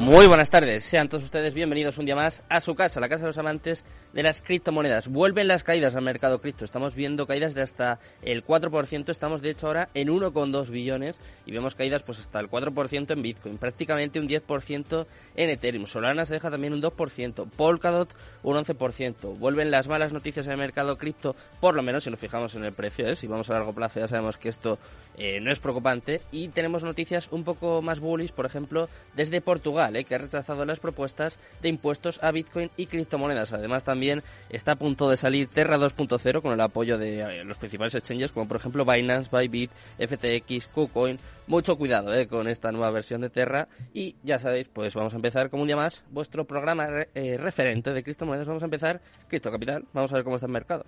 Muy buenas tardes, sean todos ustedes bienvenidos un día más a su casa, la casa de los amantes de las criptomonedas. Vuelven las caídas al mercado cripto, estamos viendo caídas de hasta el 4%, estamos de hecho ahora en 1,2 billones y vemos caídas pues hasta el 4% en Bitcoin, prácticamente un 10% en Ethereum, Solana se deja también un 2%, Polkadot un 11%. Vuelven las malas noticias en el mercado cripto, por lo menos si nos fijamos en el precio, ¿eh? si vamos a largo plazo ya sabemos que esto eh, no es preocupante y tenemos noticias un poco más bullish, por ejemplo, desde Portugal que ha rechazado las propuestas de impuestos a Bitcoin y criptomonedas. Además, también está a punto de salir Terra 2.0 con el apoyo de eh, los principales exchanges, como por ejemplo Binance, Bybit, FTX, KuCoin. Mucho cuidado eh, con esta nueva versión de Terra. Y ya sabéis, pues vamos a empezar como un día más vuestro programa eh, referente de criptomonedas. Vamos a empezar Cripto Capital. Vamos a ver cómo está el mercado.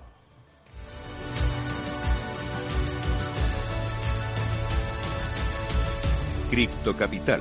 Cripto Capital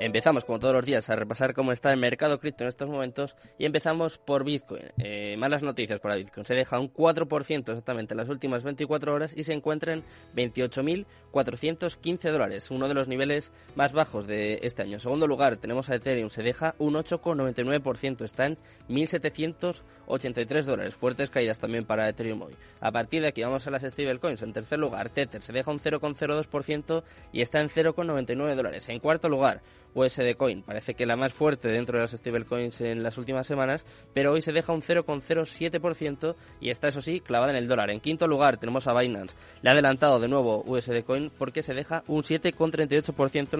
Empezamos, como todos los días, a repasar cómo está el mercado cripto en estos momentos y empezamos por Bitcoin. Eh, malas noticias para Bitcoin. Se deja un 4% exactamente en las últimas 24 horas y se encuentra en 28.415 dólares, uno de los niveles más bajos de este año. En segundo lugar, tenemos a Ethereum. Se deja un 8,99%, está en 1.783 dólares. Fuertes caídas también para Ethereum hoy. A partir de aquí vamos a las stablecoins. En tercer lugar, Tether se deja un 0,02% y está en 0,99 dólares. En cuarto lugar, USD Coin. Parece que la más fuerte dentro de las stablecoins en las últimas semanas, pero hoy se deja un 0,07% y está, eso sí, clavada en el dólar. En quinto lugar tenemos a Binance. Le ha adelantado de nuevo USD Coin porque se deja un 7,38%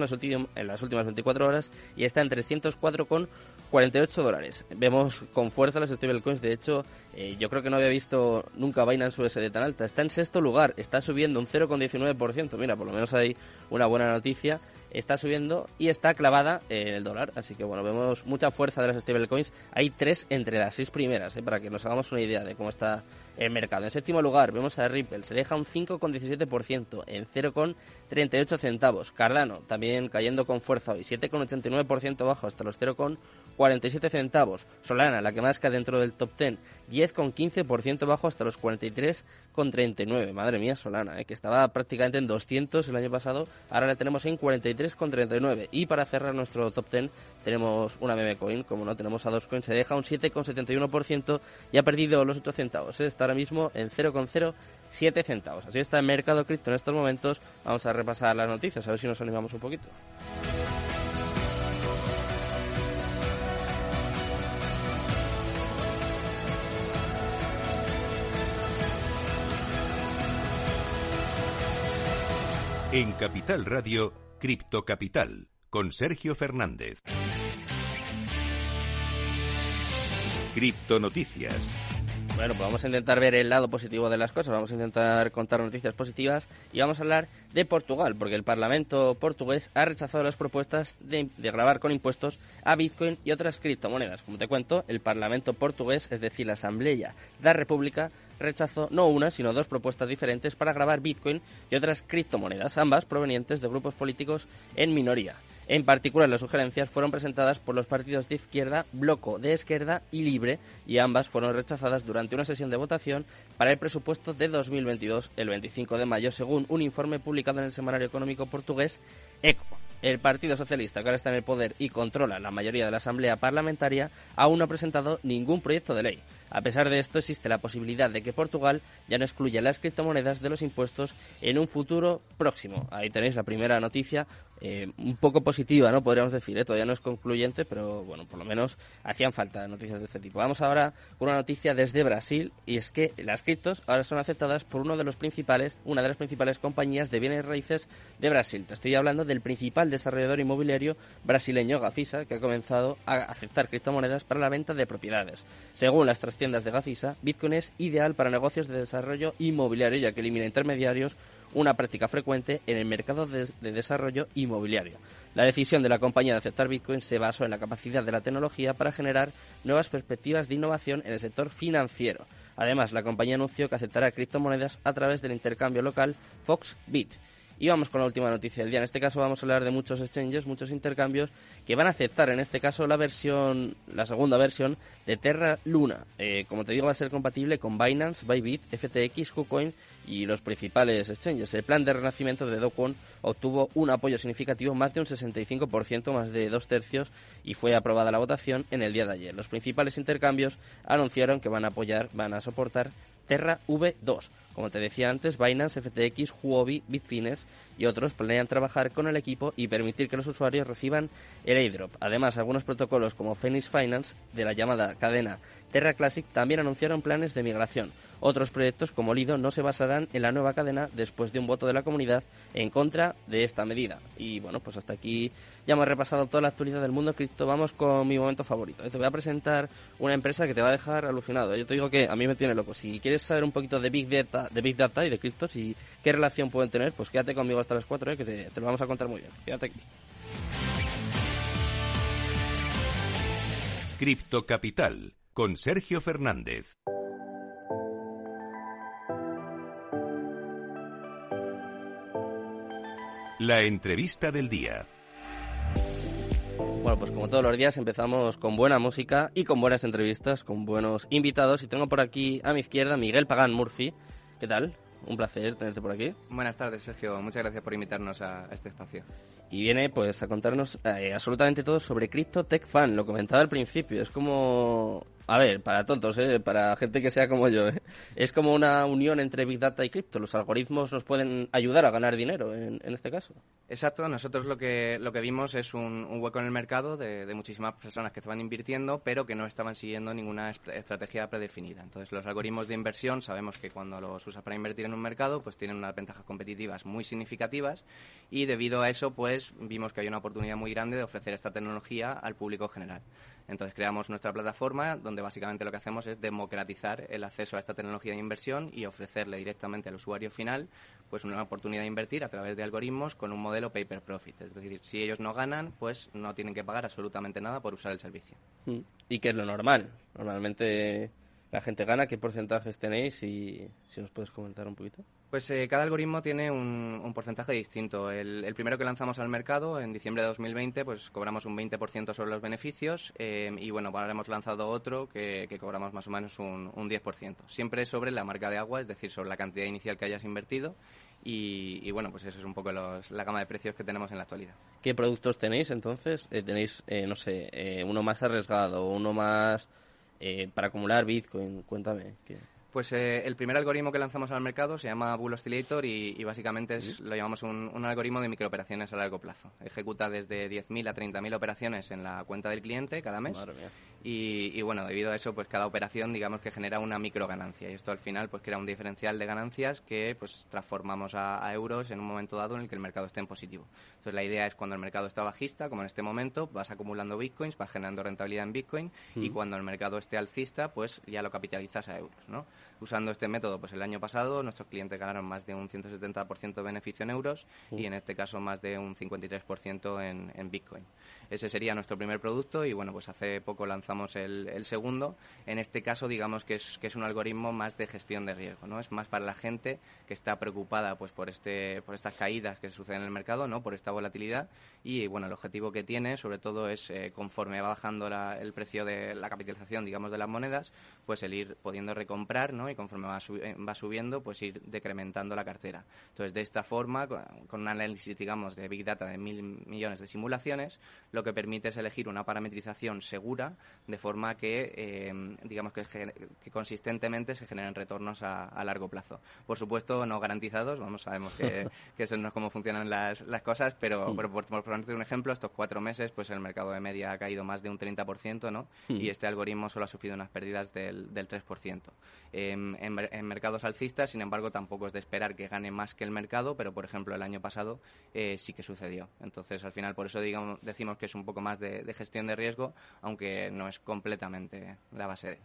en, las últimas 24 horas y está en 304,48 dólares. Vemos con fuerza las stablecoins. De hecho, eh, yo creo que no había visto nunca Binance USD tan alta. Está en sexto lugar, está subiendo un 0,19%. Mira, por lo menos hay una buena noticia está subiendo y está clavada en el dólar. Así que bueno, vemos mucha fuerza de las stablecoins. Hay tres entre las seis primeras, ¿eh? para que nos hagamos una idea de cómo está el mercado. En séptimo lugar vemos a Ripple, se deja un 5,17% en 0,38 centavos. Cardano también cayendo con fuerza hoy, 7,89% bajo hasta los 0,47 centavos. Solana, la que más cae dentro del top 10, 10,15% bajo hasta los 43,39. Madre mía, Solana, ¿eh? que estaba prácticamente en 200 el año pasado, ahora la tenemos en 43,39. Y para cerrar nuestro top 10 tenemos una meme coin, como no tenemos a dos coins, se deja un 7,71% y ha perdido los 8 centavos. ¿eh? ahora mismo en 0,07 centavos. Así está el mercado cripto en estos momentos. Vamos a repasar las noticias, a ver si nos animamos un poquito. En Capital Radio, Cripto Capital, con Sergio Fernández. Cripto Noticias. Bueno, pues vamos a intentar ver el lado positivo de las cosas, vamos a intentar contar noticias positivas y vamos a hablar de Portugal, porque el Parlamento portugués ha rechazado las propuestas de, grabar con impuestos a Bitcoin y otras criptomonedas. Como te cuento, el Parlamento portugués, es decir, la Asamblea de la República, rechazó no una, sino dos propuestas diferentes para grabar Bitcoin y otras criptomonedas, ambas provenientes de grupos políticos en minoría. En particular, las sugerencias fueron presentadas por los partidos de izquierda, Bloco de Izquierda y Libre, y ambas fueron rechazadas durante una sesión de votación para el presupuesto de 2022 el 25 de mayo, según un informe publicado en el semanario económico portugués ECO. El Partido Socialista, que ahora está en el poder y controla la mayoría de la Asamblea Parlamentaria, aún no ha presentado ningún proyecto de ley. A pesar de esto, existe la posibilidad de que Portugal ya no excluya las criptomonedas de los impuestos en un futuro próximo. Ahí tenéis la primera noticia, eh, un poco positiva, ¿no? Podríamos decir, ¿eh? todavía no es concluyente, pero bueno, por lo menos hacían falta noticias de este tipo. Vamos ahora con una noticia desde Brasil y es que las criptos ahora son aceptadas por uno de los principales, una de las principales compañías de bienes raíces de Brasil. Te estoy hablando del principal desarrollador inmobiliario brasileño Gafisa, que ha comenzado a aceptar criptomonedas para la venta de propiedades. Según las tres tiendas de Gafisa, Bitcoin es ideal para negocios de desarrollo inmobiliario, ya que elimina intermediarios, una práctica frecuente en el mercado de, desarrollo inmobiliario. La decisión de la compañía de aceptar Bitcoin se basó en la capacidad de la tecnología para generar nuevas perspectivas de innovación en el sector financiero. Además, la compañía anunció que aceptará criptomonedas a través del intercambio local Foxbit. Y vamos con la última noticia del día. En este caso vamos a hablar de muchos exchanges, muchos intercambios que van a aceptar en este caso la versión, la segunda versión de Terra Luna. Eh, como te digo, va a ser compatible con Binance, Bybit, FTX, KuCoin y los principales exchanges. El plan de renacimiento de Dokwon obtuvo un apoyo significativo, más de un 65%, más de dos tercios, y fue aprobada la votación en el día de ayer. Los principales intercambios anunciaron que van a apoyar, van a soportar Terra V2 como te decía antes, Binance, FTX, Huobi, Bitfines y otros planean trabajar con el equipo y permitir que los usuarios reciban el airdrop. Además, algunos protocolos como Phoenix Finance, de la llamada cadena Terra Classic, también anunciaron planes de migración. Otros proyectos como Lido no se basarán en la nueva cadena después de un voto de la comunidad en contra de esta medida. Y bueno, pues hasta aquí ya hemos repasado toda la actualidad del mundo cripto. Vamos con mi momento favorito. Te voy a presentar una empresa que te va a dejar alucinado. Yo te digo que a mí me tiene loco. Si quieres saber un poquito de Big Data, de Big Data y de criptos y qué relación pueden tener, pues quédate conmigo hasta las 4, ¿eh? que te, te lo vamos a contar muy bien. Quédate aquí. Cripto Capital con Sergio Fernández. La entrevista del día. Bueno, pues como todos los días empezamos con buena música y con buenas entrevistas, con buenos invitados. Y tengo por aquí a mi izquierda Miguel Pagán Murphy. ¿Qué tal? Un placer tenerte por aquí. Buenas tardes, Sergio. Muchas gracias por invitarnos a este espacio. Y viene pues a contarnos eh, absolutamente todo sobre Crypto Tech Fan. Lo comentaba al principio. Es como a ver, para tontos, ¿eh? para gente que sea como yo, ¿eh? es como una unión entre Big Data y cripto. Los algoritmos nos pueden ayudar a ganar dinero en, este caso. Exacto, nosotros lo que, lo que vimos es un, hueco en el mercado de, muchísimas personas que estaban invirtiendo, pero que no estaban siguiendo ninguna estrategia predefinida. Entonces, los algoritmos de inversión sabemos que cuando los usas para invertir en un mercado, pues tienen unas ventajas competitivas muy significativas y debido a eso, pues vimos que hay una oportunidad muy grande de ofrecer esta tecnología al público general. Entonces creamos nuestra plataforma donde básicamente lo que hacemos es democratizar el acceso a esta tecnología de inversión y ofrecerle directamente al usuario final pues una oportunidad de invertir a través de algoritmos con un modelo pay per profit. Es decir, si ellos no ganan, pues no tienen que pagar absolutamente nada por usar el servicio. Mm. ¿Y qué es lo normal? Normalmente la gente gana, ¿qué porcentajes tenéis? Y si nos puedes comentar un poquito. Pues eh, cada algoritmo tiene un, porcentaje distinto. El, primero que lanzamos al mercado, en diciembre de 2020, pues cobramos un 20% sobre los beneficios eh, y bueno, ahora hemos lanzado otro que, cobramos más o menos un, un 10%. Siempre sobre la marca de agua, es decir, sobre la cantidad inicial que hayas invertido y, bueno, pues eso es un poco la gama de precios que tenemos en la actualidad. ¿Qué productos tenéis entonces? Eh, ¿Tenéis, no sé, uno más arriesgado, uno más eh, para acumular Bitcoin? Cuéntame. ¿qué? Pues eh, el primer algoritmo que lanzamos al mercado se llama Bull Oscillator y, básicamente es, lo llamamos un, un, algoritmo de microoperaciones a largo plazo. Ejecuta desde 10.000 a 30.000 operaciones en la cuenta del cliente cada mes. Y, bueno, debido a eso, pues cada operación digamos que genera una micro ganancia y esto al final pues crea un diferencial de ganancias que pues transformamos a, euros en un momento dado en el que el mercado esté en positivo. Entonces la idea es cuando el mercado está bajista, como en este momento, vas acumulando bitcoins, vas generando rentabilidad en bitcoin y cuando el mercado esté alcista, pues ya lo capitalizas a euros, ¿no? Usando este método, pues el año pasado nuestros clientes ganaron más de un 170% de beneficio en euros y en este caso más de un 53% en, en bitcoin. Ese sería nuestro primer producto y bueno, pues hace poco lanzamos el, el, segundo. En este caso, digamos que es, que es un algoritmo más de gestión de riesgo, ¿no? Es más para la gente que está preocupada pues por este por estas caídas que suceden en el mercado, ¿no? Por esta volatilidad y bueno, el objetivo que tiene sobre todo es eh, conforme va bajando el precio de la capitalización, digamos, de las monedas, pues el ir pudiendo recomprar, ¿no? Y conforme va, eh, va subiendo, pues ir decrementando la cartera. Entonces, de esta forma, con un análisis, digamos, de Big Data de mil millones de simulaciones, lo que permite es elegir una parametrización segura de forma que, eh, digamos, que, consistentemente se generen retornos a, largo plazo. Por supuesto, no garantizados, vamos, sabemos que, eso no es cómo funcionan las, cosas, pero, por, por, un ejemplo, estos cuatro meses, pues el mercado de media ha caído más de un 30%, ¿no? Y este algoritmo solo ha sufrido unas pérdidas del, del 3%. En, mercados alcistas, sin embargo tampoco es de esperar que gane más que el mercado, pero por ejemplo el año pasado eh, sí que sucedió. Entonces al final por eso digamos, decimos que es un poco más de, de gestión de riesgo, aunque no es completamente la base de...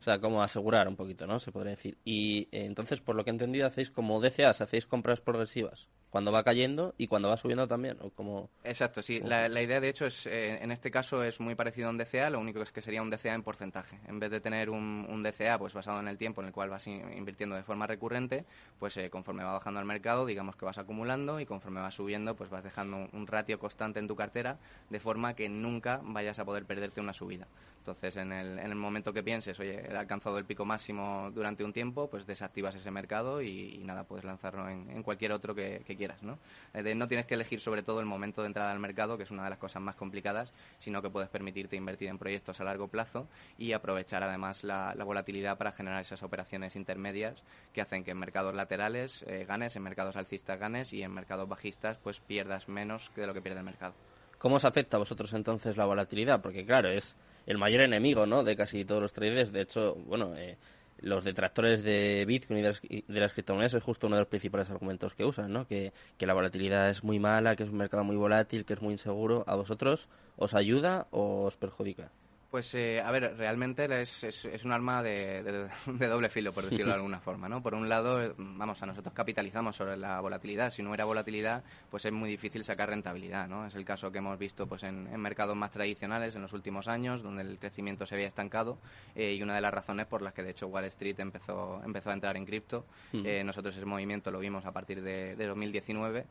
O sea, como asegurar un poquito, ¿no? Se podría decir. Y eh, entonces, por lo que he entendido, hacéis como DCAs, hacéis compras progresivas cuando va cayendo y cuando va subiendo también, ¿o como... Exacto, sí. La, idea, de hecho, es eh, en este caso es muy parecido a un DCA, lo único es que sería un DCA en porcentaje. En vez de tener un, un DCA pues basado en el tiempo en el cual vas invirtiendo de forma recurrente, pues eh, conforme va bajando el mercado, digamos que vas acumulando y conforme va subiendo, pues vas dejando un ratio constante en tu cartera de forma que nunca vayas a poder perderte una subida. Entonces, en el, en el momento que pienses, oye, he alcanzado el pico máximo durante un tiempo, pues desactivas ese mercado y, nada, puedes lanzarlo en, cualquier otro que, quieras, ¿no? No tienes que elegir sobre todo el momento de entrada al mercado, que es una de las cosas más complicadas, sino que puedes permitirte invertir en proyectos a largo plazo y aprovechar además la, volatilidad para generar esas operaciones intermedias que hacen que en mercados laterales eh, ganes, en mercados alcistas ganes y en mercados bajistas pues pierdas menos que de lo que pierde el mercado. ¿Cómo os afecta a vosotros entonces la volatilidad? Porque claro, es el mayor enemigo ¿no? de casi todos los traders. De hecho, bueno, eh, los detractores de Bitcoin y de las, criptomonedas es justo uno de los principales argumentos que usan, ¿no? Que, que, la volatilidad es muy mala, que es un mercado muy volátil, que es muy inseguro. ¿A vosotros os ayuda o os perjudica? Pues, eh, a ver, realmente es, es, un arma de, de, doble filo, por decirlo de alguna forma, ¿no? Por un lado, vamos, a nosotros capitalizamos sobre la volatilidad. Si no hubiera volatilidad, pues es muy difícil sacar rentabilidad, ¿no? Es el caso que hemos visto pues en, mercados más tradicionales en los últimos años, donde el crecimiento se había estancado eh, y una de las razones por las que, de hecho, Wall Street empezó, empezó a entrar en cripto. Mm. Eh, nosotros ese movimiento lo vimos a partir de, 2019,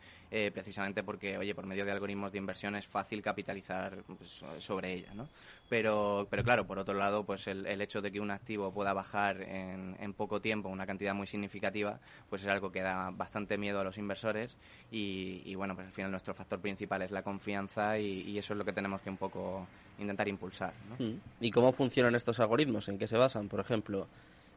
precisamente porque, oye, por medio de algoritmos de inversión es fácil capitalizar pues, sobre ella, ¿no? Pero, pero claro, por otro lado, pues el, el hecho de que un activo pueda bajar en, en, poco tiempo una cantidad muy significativa, pues es algo que da bastante miedo a los inversores y, y bueno, pues al final nuestro factor principal es la confianza y, eso es lo que tenemos que un poco intentar impulsar. Mm. ¿Y cómo funcionan estos algoritmos? ¿En qué se basan? Por ejemplo,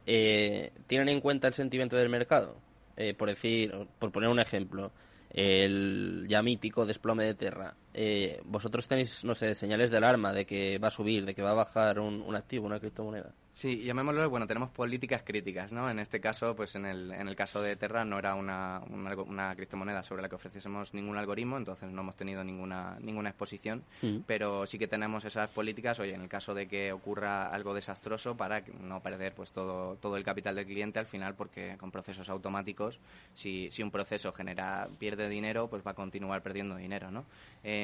eh, ¿tienen en cuenta el sentimiento del mercado? Eh, por decir, por poner un ejemplo, el ya mítico desplome de Terra eh, vosotros tenéis, no sé, señales de alarma de que va a subir, de que va a bajar un, un activo, una criptomoneda. Sí, llamémoslo, bueno, tenemos políticas críticas, ¿no? En este caso, pues en el, en el caso de Terra no era una, una, criptomoneda sobre la que ofreciésemos ningún algoritmo, entonces no hemos tenido ninguna, ninguna exposición, mm. pero sí que tenemos esas políticas, oye, en el caso de que ocurra algo desastroso para no perder pues todo, todo el capital del cliente al final, porque con procesos automáticos, si, si un proceso genera, pierde dinero, pues va a continuar perdiendo dinero, ¿no?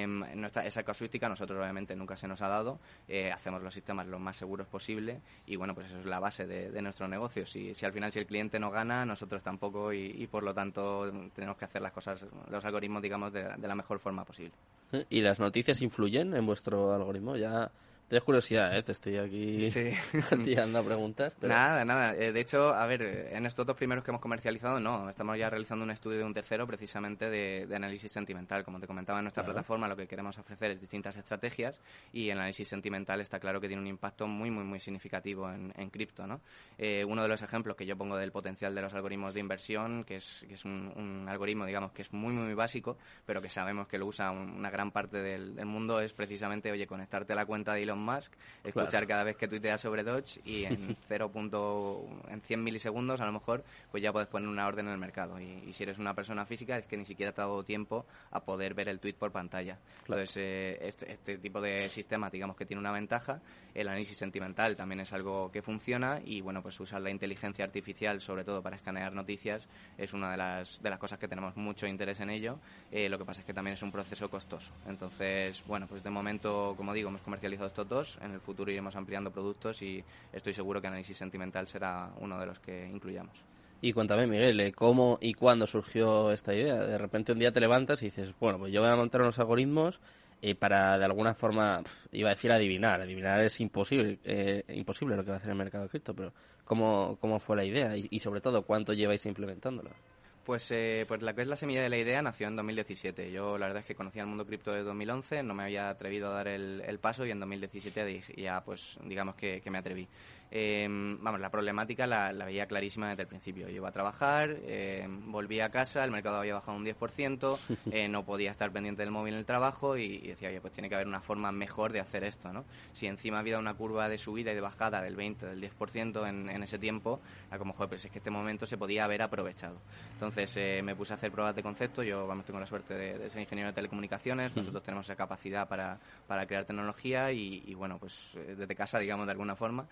Em, esa casuística nosotros obviamente nunca se nos ha dado, eh, hacemos los sistemas lo más seguros posible y bueno, pues eso es la base de, nuestro negocio. Si, si, al final si el cliente no gana, nosotros tampoco y, por lo tanto tenemos que hacer las cosas, los algoritmos digamos de, de la mejor forma posible. ¿Y las noticias influyen en vuestro algoritmo? Ya Tienes curiosidad, ¿eh? Te estoy aquí sí. preguntas. Nada, nada. Eh, de hecho, a ver, en estos dos primeros que hemos comercializado, no. Estamos ya realizando un estudio de un tercero precisamente de, análisis sentimental. Como te comentaba en nuestra plataforma, lo que queremos ofrecer es distintas estrategias y el análisis sentimental está claro que tiene un impacto muy, muy, muy significativo en, cripto, ¿no? Eh, uno de los ejemplos que yo pongo del potencial de los algoritmos de inversión, que es, que es un, algoritmo, digamos, que es muy, muy básico, pero que sabemos que lo usa una gran parte del, del mundo, es precisamente, oye, conectarte a la cuenta de Elon Musk, escuchar cada vez que tuitea sobre Dodge y en 0. en 100 milisegundos a lo mejor pues ya puedes poner una orden en el mercado y, si eres una persona física es que ni siquiera te ha dado tiempo a poder ver el tweet por pantalla. Entonces eh, este, este, tipo de sistema digamos que tiene una ventaja, el análisis sentimental también es algo que funciona y bueno pues usar la inteligencia artificial sobre todo para escanear noticias es una de las, de las cosas que tenemos mucho interés en ello, eh, lo que pasa es que también es un proceso costoso. Entonces bueno pues de momento como digo hemos comercializado esto en el futuro iremos ampliando productos y estoy seguro que análisis sentimental será uno de los que incluyamos. Y cuéntame, Miguel, ¿eh? ¿cómo y cuándo surgió esta idea? De repente un día te levantas y dices, bueno, pues yo voy a montar unos algoritmos eh, para de alguna forma, iba a decir adivinar, adivinar es imposible, eh, imposible lo que va a hacer el mercado de cripto, pero ¿cómo, cómo fue la idea y, y sobre todo cuánto lleváis implementándola? Pues, eh, pues la que es la semilla de la idea nació en 2017. Yo la verdad es que conocía el mundo cripto de 2011, no me había atrevido a dar el, paso y en 2017 ya pues digamos que, me atreví. Em, vamos, la problemática la, veía clarísima desde el principio. Yo iba a trabajar, em, volví a casa, el mercado había bajado un 10%, eh, no podía estar pendiente del móvil en el trabajo y, decía, oye, pues tiene que haber una forma mejor de hacer esto, ¿no? Si encima había una curva de subida y de bajada del 20, del 10% en, en ese tiempo, era como, joder, pues es que este momento se podía haber aprovechado. Entonces eh, me puse a hacer pruebas de concepto, yo vamos, tengo la suerte de, ser ingeniero de telecomunicaciones, nosotros tenemos esa capacidad para, para crear tecnología y, y, bueno, pues eh, desde casa, digamos, de alguna forma.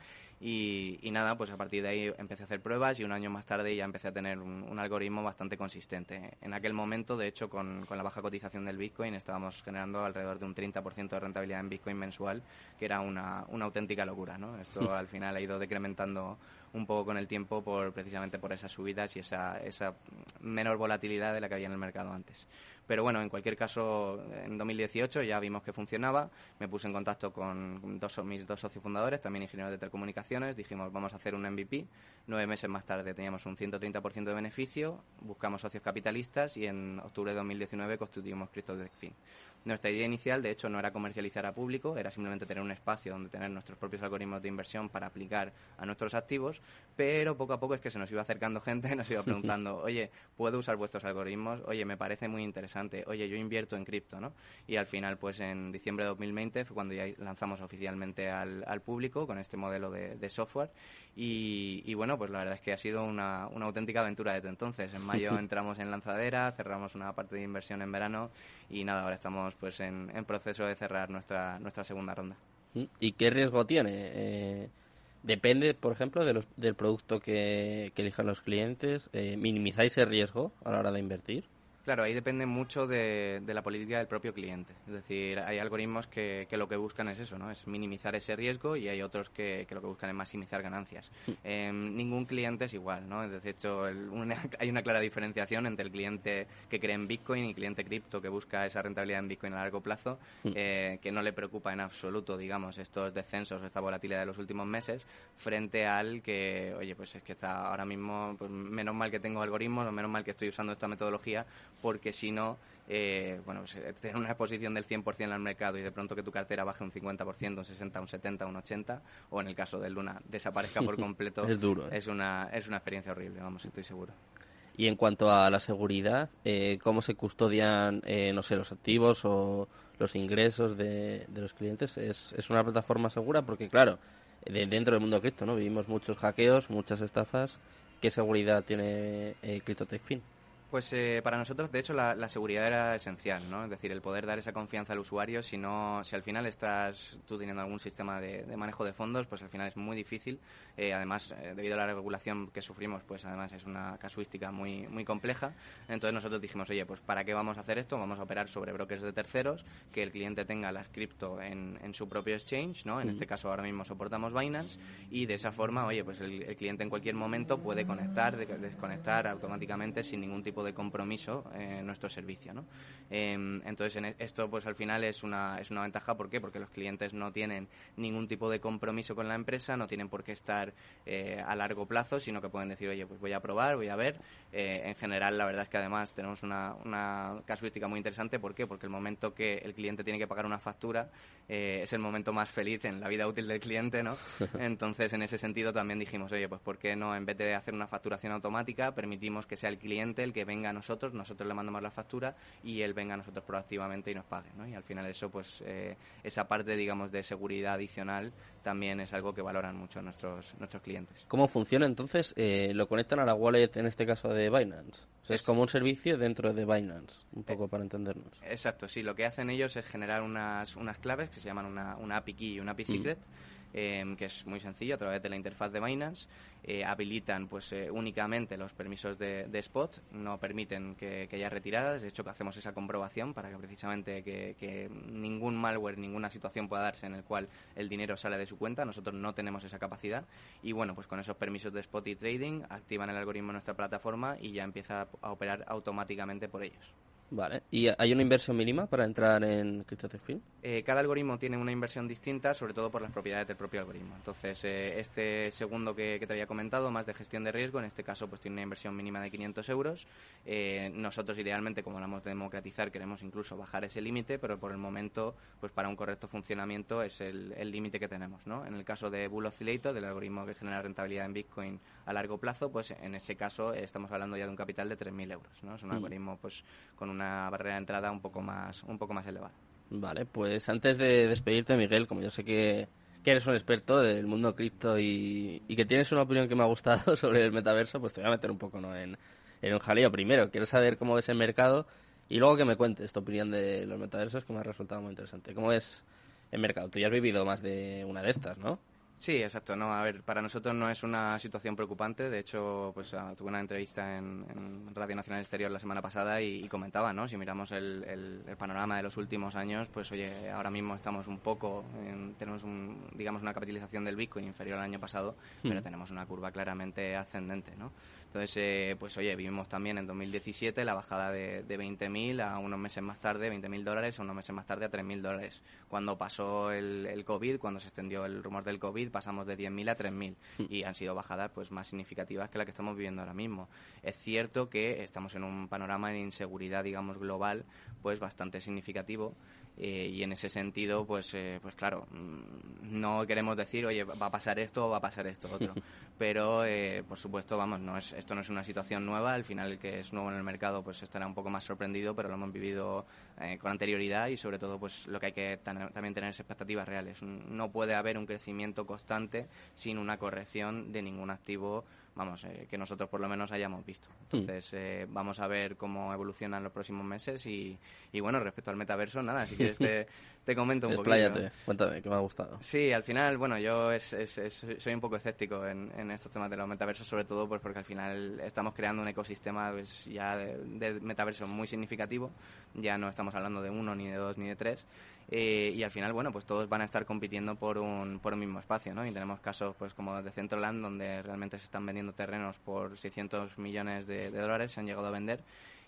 Y, nada, pues a partir de ahí empecé a hacer pruebas y un año más tarde ya empecé a tener un, algoritmo bastante consistente. En aquel momento, de hecho, con, con, la baja cotización del Bitcoin, estábamos generando alrededor de un 30% de rentabilidad en Bitcoin mensual, que era una, una auténtica locura. ¿no? Esto al final ha ido decrementando un poco con el tiempo por precisamente por esas subidas y esa, esa menor volatilidad de la que había en el mercado antes. Pero bueno, en cualquier caso, en 2018 ya vimos que funcionaba, me puse en contacto con dos, mis dos socios fundadores, también ingenieros de telecomunicaciones, dijimos vamos a hacer un MVP, nueve meses más tarde teníamos un 130% de beneficio, buscamos socios capitalistas y en octubre de 2019 constituimos CryptoTechFin. Nuestra idea inicial, de hecho, no era comercializar a público, era simplemente tener un espacio donde tener nuestros propios algoritmos de inversión para aplicar a nuestros activos, pero poco a poco es que se nos iba acercando gente, nos iba preguntando, oye, ¿puedo usar vuestros algoritmos? Oye, me parece muy interesante, oye, yo invierto en cripto, ¿no? Y al final, pues en diciembre de 2020 fue cuando ya lanzamos oficialmente al, público con este modelo de, software y, bueno, pues la verdad es que ha sido una, una auténtica aventura desde entonces. En mayo entramos en lanzadera, cerramos una parte de inversión en verano y nada, ahora estamos pues en, proceso de cerrar nuestra, nuestra segunda ronda. ¿Y qué riesgo tiene? Eh, depende, por ejemplo, de los, del producto que, que elijan los clientes. Eh, ¿Minimizáis el riesgo a la hora de invertir? Claro, ahí depende mucho de, la política del propio cliente. Es decir, hay algoritmos que, lo que buscan es eso, ¿no? Es minimizar ese riesgo y hay otros que, lo que buscan es maximizar ganancias. Em, ningún cliente es igual, ¿no? De hecho, hay una clara diferenciación entre el cliente que cree en Bitcoin y el cliente cripto que busca esa rentabilidad en Bitcoin a largo plazo, eh, que no le preocupa en absoluto, digamos, estos descensos, esta volatilidad de los últimos meses, frente al que, oye, pues es que está ahora mismo, pues menos mal que tengo algoritmos o menos mal que estoy usando esta metodología porque si no, eh, bueno, pues, eh, tener una exposición del 100% en el mercado y de pronto que tu cartera baje un 50%, un 60%, un 70%, un 80%, o en el caso de Luna desaparezca por completo, es duro. ¿eh? Es, una, es una experiencia horrible, vamos, estoy seguro. Y en cuanto a la seguridad, ¿cómo se custodian, no sé, los activos o los ingresos de, los clientes? ¿Es, ¿Es, una plataforma segura? Porque, claro, dentro del mundo cripto, ¿no? Vivimos muchos hackeos, muchas estafas. ¿Qué seguridad tiene eh, CryptoTechFin? Pues eh, para nosotros, de hecho, la, seguridad era esencial, ¿no? Es decir, el poder dar esa confianza al usuario, si no, si al final estás tú teniendo algún sistema de, manejo de fondos, pues al final es muy difícil. Eh, además, eh, debido a la regulación que sufrimos, pues además es una casuística muy, muy compleja. Entonces nosotros dijimos, oye, pues ¿para qué vamos a hacer esto? Vamos a operar sobre brokers de terceros, que el cliente tenga las cripto en, en su propio exchange, ¿no? En este caso ahora mismo soportamos Binance y de esa forma, oye, pues el, el cliente en cualquier momento puede conectar, desconectar automáticamente sin ningún tipo de compromiso en nuestro servicio. ¿no? Em, entonces, en e, esto pues al final es una, es una ventaja. ¿Por qué? Porque los clientes no tienen ningún tipo de compromiso con la empresa, no tienen por qué estar eh, a largo plazo, sino que pueden decir, oye, pues voy a probar, voy a ver. Eh, en general, la verdad es que además tenemos una, una casuística muy interesante. ¿Por qué? Porque el momento que el cliente tiene que pagar una factura eh, es el momento más feliz en la vida útil del cliente, ¿no? Entonces, en ese sentido también dijimos, oye, pues ¿por qué no, en vez de hacer una facturación automática, permitimos que sea el cliente el que venga a nosotros, nosotros le mandamos la factura y él venga a nosotros proactivamente y nos pague, ¿no? Y al final eso, pues, eh, esa parte, digamos, de seguridad adicional también es algo que valoran mucho nuestros, nuestros clientes. ¿Cómo funciona entonces? Eh, ¿Lo conectan a la wallet, en este caso de Binance? es, como un servicio dentro de Binance, un poco para entendernos. Exacto, sí. Lo que hacen ellos es generar unas, unas claves que se llaman una, una API key y una API mm. Em, que es muy sencillo a través de la interfaz de Binance. Eh, habilitan pues eh, únicamente los permisos de, spot, no permiten que, haya retiradas. De hecho, que hacemos esa comprobación para que precisamente que, ningún malware, ninguna situación pueda darse en el cual el dinero sale de su cuenta. Nosotros no tenemos esa capacidad. Y bueno, pues con esos permisos de spot y trading activan el algoritmo en nuestra plataforma y ya empieza a operar automáticamente por ellos. Vale. ¿Y hay una inversión mínima para entrar en CryptoTechFin? Eh, cada algoritmo tiene una inversión distinta, sobre todo por las propiedades del propio algoritmo. Entonces, eh, este segundo que, te había comentado, más de gestión de riesgo, en este caso pues tiene una inversión mínima de 500 euros. Eh, nosotros, idealmente, como hablamos de democratizar, queremos incluso bajar ese límite, pero por el momento, pues para un correcto funcionamiento es el límite que tenemos. ¿no? En el caso de Bull Oscillator, del algoritmo que genera rentabilidad en Bitcoin a largo plazo, pues en ese caso estamos hablando ya de un capital de 3.000 euros. ¿no? Es un algoritmo pues con una barrera de entrada un poco más, un poco más elevada. Vale, pues antes de despedirte, Miguel, como yo sé que, eres un experto del mundo cripto y, que tienes una opinión que me ha gustado sobre el metaverso, pues te voy a meter un poco ¿no? en, en un jaleo. Primero, quiero saber cómo es el mercado y luego que me cuentes tu opinión de los metaversos, que me ha resultado muy interesante. ¿Cómo es el mercado? Tú ya has vivido más de una de estas, ¿no? Sí, exacto. No, a ver, para nosotros no es una situación preocupante. De hecho, pues ah, tuve una entrevista en, Radio Nacional Exterior la semana pasada y, comentaba, ¿no? Si miramos el, el, panorama de los últimos años, pues oye, ahora mismo estamos un poco, tenemos un, digamos una capitalización del Bitcoin inferior al año pasado, pero hmm. tenemos una curva claramente ascendente, ¿no? Entonces, eh, pues oye, vivimos también en 2017 la bajada de, de 20.000 a unos meses más tarde, 20.000 dólares, a unos meses más tarde a 3.000 dólares. Cuando pasó el, el COVID, cuando se extendió el rumor del COVID, pasamos de 10.000 a 3.000 hmm. y han sido bajadas pues más significativas que la que estamos viviendo ahora mismo. Es cierto que estamos en un panorama de inseguridad, digamos, global, pues bastante significativo eh, y en ese sentido, pues, eh, pues claro, mm, no queremos decir, oye, va a pasar esto o va a pasar esto otro. Pero, eh, por supuesto, vamos, no es, esto no es una situación nueva. Al final, el que es nuevo en el mercado, pues estará un poco más sorprendido, pero lo hemos vivido con anterioridad y, sobre todo, pues lo que hay que también tener es expectativas reales. No puede haber un crecimiento constante sin una corrección de ningún activo vamos, eh, que nosotros por lo menos hayamos visto. Hmm. Entonces, eh, vamos a ver cómo evolucionan los próximos meses y, y bueno, respecto al metaverso, nada, si quieres te, te comento un poquito. cuéntame, que me ha gustado. Sí, al final, bueno, yo es, es, soy un poco escéptico en, en, estos temas de los metaversos, sobre todo pues porque al final estamos creando un ecosistema pues, ya de, de metaverso muy significativo, ya no estamos hablando de uno, ni de dos, ni de tres, eh, y al final, bueno, pues todos van a estar compitiendo por un, por un mismo espacio, ¿no? Y tenemos casos, pues como de Centroland, donde realmente se están vendiendo terrenos por 600 millones de, de dólares, se han llegado a vender,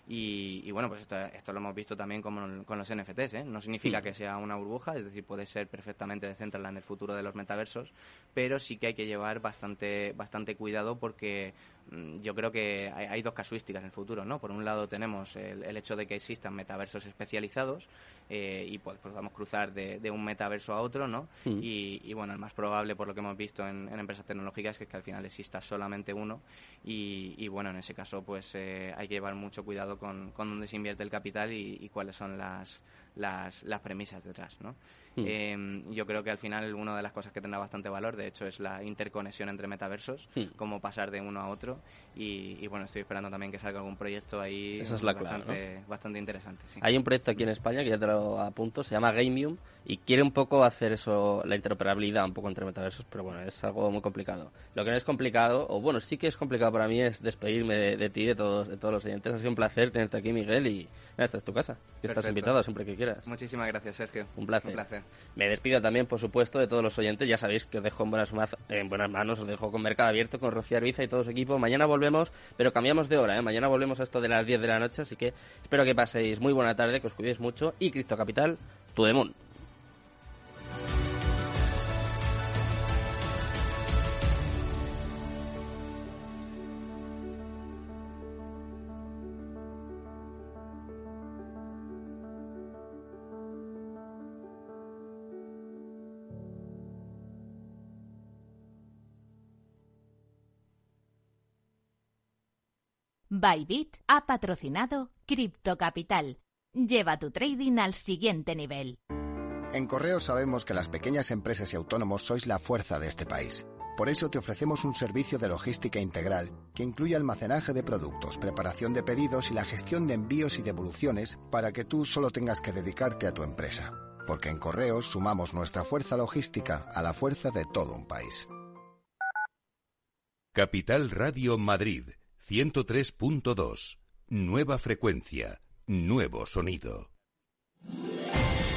y, bueno, pues esto, esto, lo hemos visto también con, con los NFTs. ¿eh? No significa que sea una burbuja, es decir, puede ser perfectamente de Centraland el futuro de los metaversos, pero sí que hay que llevar bastante, bastante cuidado porque mm, yo creo que hay, dos casuísticas en el futuro. ¿no? Por un lado tenemos el, hecho de que existan metaversos especializados eh, y pues, podamos cruzar de, de, un metaverso a otro. ¿no? Mm. Y, bueno, el más probable, por lo que hemos visto en, empresas tecnológicas, es que al final exista solamente uno. Y, bueno, en ese caso, pues eh, hay que llevar mucho cuidado con, con dónde se invierte el capital y, cuáles son las, las, las premisas detrás, ¿no? Hmm. Em, yo creo que al final una de las cosas que tendrá bastante valor, de hecho, es la interconexión entre metaversos, hmm. cómo pasar de uno a otro. Y, bueno, estoy esperando también que salga algún proyecto ahí bastante, bastante interesante. Hay un proyecto aquí en España que ya te lo apunto, se llama Gamium y quiere un poco hacer eso, la interoperabilidad un poco entre metaversos, pero bueno, es algo muy complicado. Lo que no es complicado, o bueno, sí que es complicado para mí, es despedirme de, ti, de todos, de todos los oyentes. Ha sido un placer tenerte aquí, Miguel, y esta es tu casa, que estás invitado siempre que quieras. Muchísimas gracias, Sergio. Un placer. Me despido también, por supuesto, de todos los oyentes. Ya sabéis que os dejo en buenas, en buenas manos, os dejo con Mercado Abierto, con Rocío Arbiza y todo su equipo. Mañana volvemos, pero cambiamos de hora, ¿eh? Mañana volvemos a esto de las 10 de la noche, así que espero que paséis muy buena tarde, que os cuidéis mucho y Cristo Capital, tu demon. Bybit ha patrocinado Crypto Capital. Lleva tu trading al siguiente nivel. En Correo sabemos que las pequeñas empresas y autónomos sois la fuerza de este país. Por eso te ofrecemos un servicio de logística integral que incluye almacenaje de productos, preparación de pedidos y la gestión de envíos y devoluciones para que tú solo tengas que dedicarte a tu empresa. Porque en Correos sumamos nuestra fuerza logística a la fuerza de todo un país. Capital Radio Madrid 103.2. Nueva frecuencia, nuevo sonido.